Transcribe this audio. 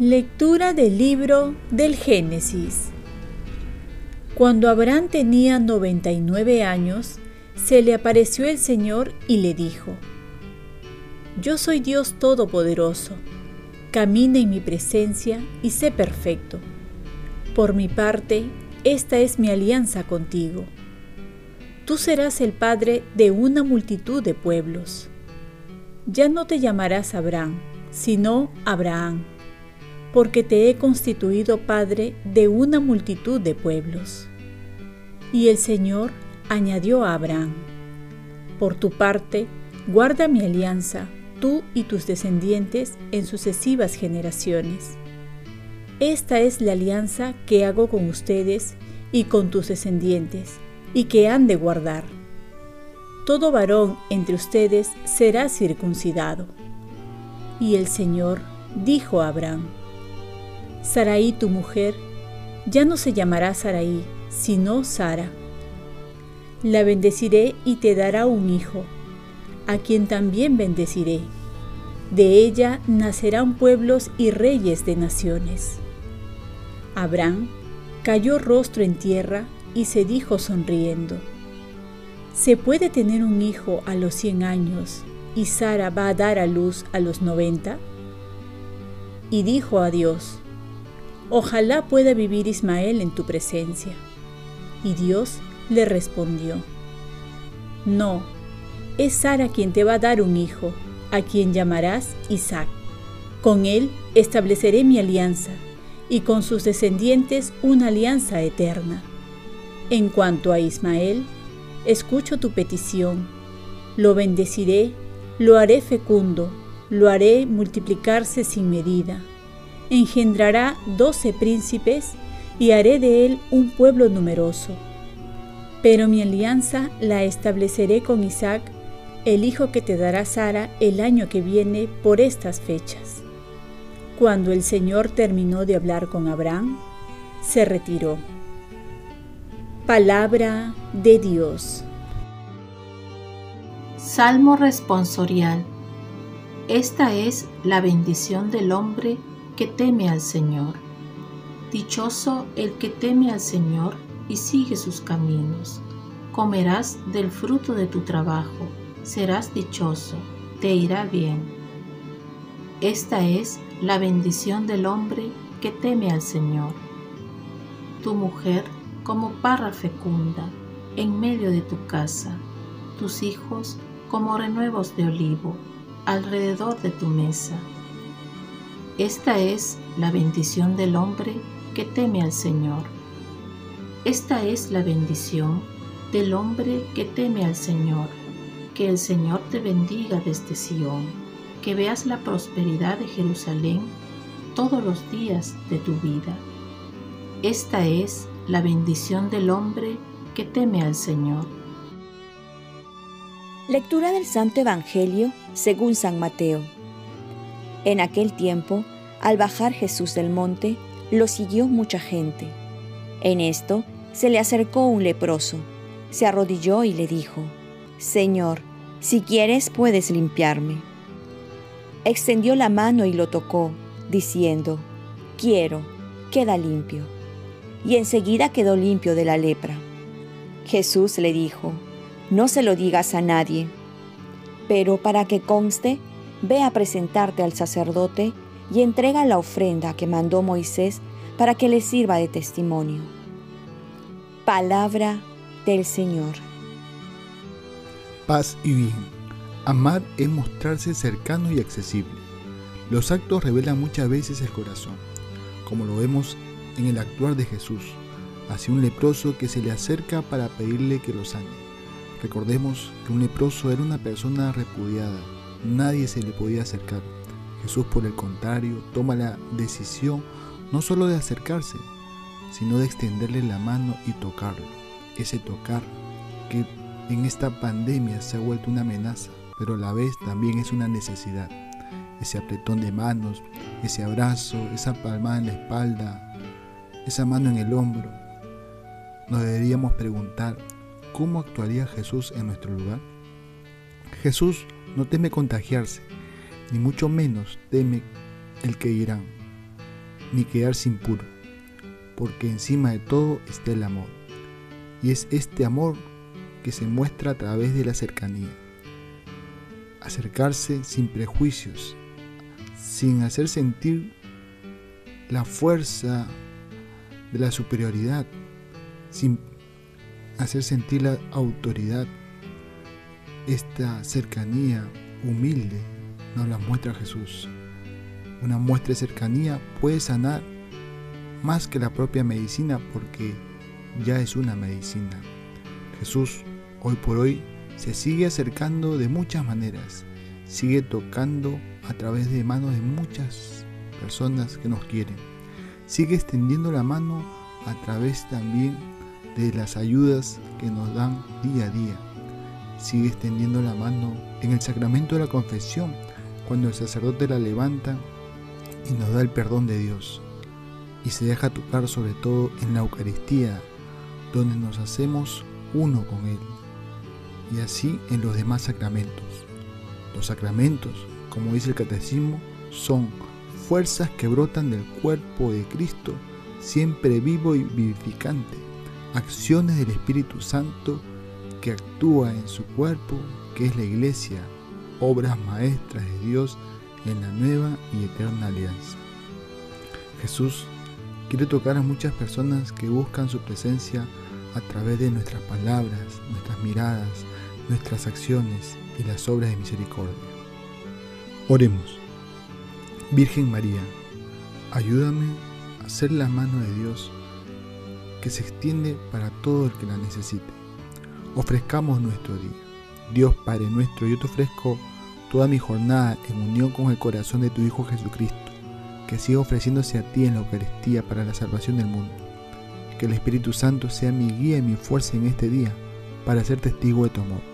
Lectura del libro del Génesis. Cuando Abraham tenía 99 años, se le apareció el Señor y le dijo, Yo soy Dios Todopoderoso, camina en mi presencia y sé perfecto. Por mi parte, esta es mi alianza contigo. Tú serás el padre de una multitud de pueblos. Ya no te llamarás Abraham, sino Abraham porque te he constituido padre de una multitud de pueblos. Y el Señor añadió a Abraham, por tu parte, guarda mi alianza, tú y tus descendientes en sucesivas generaciones. Esta es la alianza que hago con ustedes y con tus descendientes, y que han de guardar. Todo varón entre ustedes será circuncidado. Y el Señor dijo a Abraham, Saraí tu mujer ya no se llamará Saraí, sino Sara. La bendeciré y te dará un hijo, a quien también bendeciré. De ella nacerán pueblos y reyes de naciones. Abraham cayó rostro en tierra y se dijo sonriendo, ¿se puede tener un hijo a los cien años y Sara va a dar a luz a los noventa? Y dijo a Dios, Ojalá pueda vivir Ismael en tu presencia. Y Dios le respondió, No, es Sara quien te va a dar un hijo, a quien llamarás Isaac. Con él estableceré mi alianza, y con sus descendientes una alianza eterna. En cuanto a Ismael, escucho tu petición, lo bendeciré, lo haré fecundo, lo haré multiplicarse sin medida engendrará doce príncipes y haré de él un pueblo numeroso. Pero mi alianza la estableceré con Isaac, el hijo que te dará Sara el año que viene por estas fechas. Cuando el Señor terminó de hablar con Abraham, se retiró. Palabra de Dios. Salmo responsorial. Esta es la bendición del hombre que teme al Señor. Dichoso el que teme al Señor y sigue sus caminos. Comerás del fruto de tu trabajo, serás dichoso, te irá bien. Esta es la bendición del hombre que teme al Señor. Tu mujer como parra fecunda en medio de tu casa, tus hijos como renuevos de olivo alrededor de tu mesa. Esta es la bendición del hombre que teme al Señor. Esta es la bendición del hombre que teme al Señor. Que el Señor te bendiga desde Sión, que veas la prosperidad de Jerusalén todos los días de tu vida. Esta es la bendición del hombre que teme al Señor. Lectura del Santo Evangelio según San Mateo. En aquel tiempo, al bajar Jesús del monte, lo siguió mucha gente. En esto se le acercó un leproso, se arrodilló y le dijo, Señor, si quieres puedes limpiarme. Extendió la mano y lo tocó, diciendo, Quiero, queda limpio. Y enseguida quedó limpio de la lepra. Jesús le dijo, No se lo digas a nadie, pero para que conste, ve a presentarte al sacerdote y entrega la ofrenda que mandó Moisés para que le sirva de testimonio. Palabra del Señor. Paz y bien. Amar es mostrarse cercano y accesible. Los actos revelan muchas veces el corazón, como lo vemos en el actuar de Jesús, hacia un leproso que se le acerca para pedirle que lo sane. Recordemos que un leproso era una persona repudiada, nadie se le podía acercar. Jesús, por el contrario, toma la decisión no solo de acercarse, sino de extenderle la mano y tocarlo. Ese tocar que en esta pandemia se ha vuelto una amenaza, pero a la vez también es una necesidad. Ese apretón de manos, ese abrazo, esa palmada en la espalda, esa mano en el hombro, nos deberíamos preguntar, ¿cómo actuaría Jesús en nuestro lugar? Jesús no teme contagiarse, ni mucho menos teme el que irán, ni quedarse impuro, porque encima de todo está el amor. Y es este amor que se muestra a través de la cercanía. Acercarse sin prejuicios, sin hacer sentir la fuerza de la superioridad, sin hacer sentir la autoridad. Esta cercanía humilde nos la muestra Jesús. Una muestra de cercanía puede sanar más que la propia medicina porque ya es una medicina. Jesús hoy por hoy se sigue acercando de muchas maneras, sigue tocando a través de manos de muchas personas que nos quieren, sigue extendiendo la mano a través también de las ayudas que nos dan día a día, sigue extendiendo la mano en el sacramento de la confesión, cuando el sacerdote la levanta y nos da el perdón de Dios, y se deja tocar sobre todo en la Eucaristía, donde nos hacemos uno con Él, y así en los demás sacramentos. Los sacramentos, como dice el catecismo, son fuerzas que brotan del cuerpo de Cristo, siempre vivo y vivificante, acciones del Espíritu Santo que actúa en su cuerpo, que es la iglesia, obras maestras de Dios en la nueva y eterna alianza. Jesús quiere tocar a muchas personas que buscan su presencia a través de nuestras palabras, nuestras miradas, nuestras acciones y las obras de misericordia. Oremos. Virgen María, ayúdame a ser la mano de Dios que se extiende para todo el que la necesite. Ofrezcamos nuestro día. Dios Padre nuestro, yo te ofrezco toda mi jornada en unión con el corazón de tu Hijo Jesucristo, que siga ofreciéndose a ti en la Eucaristía para la salvación del mundo. Que el Espíritu Santo sea mi guía y mi fuerza en este día para ser testigo de tu amor.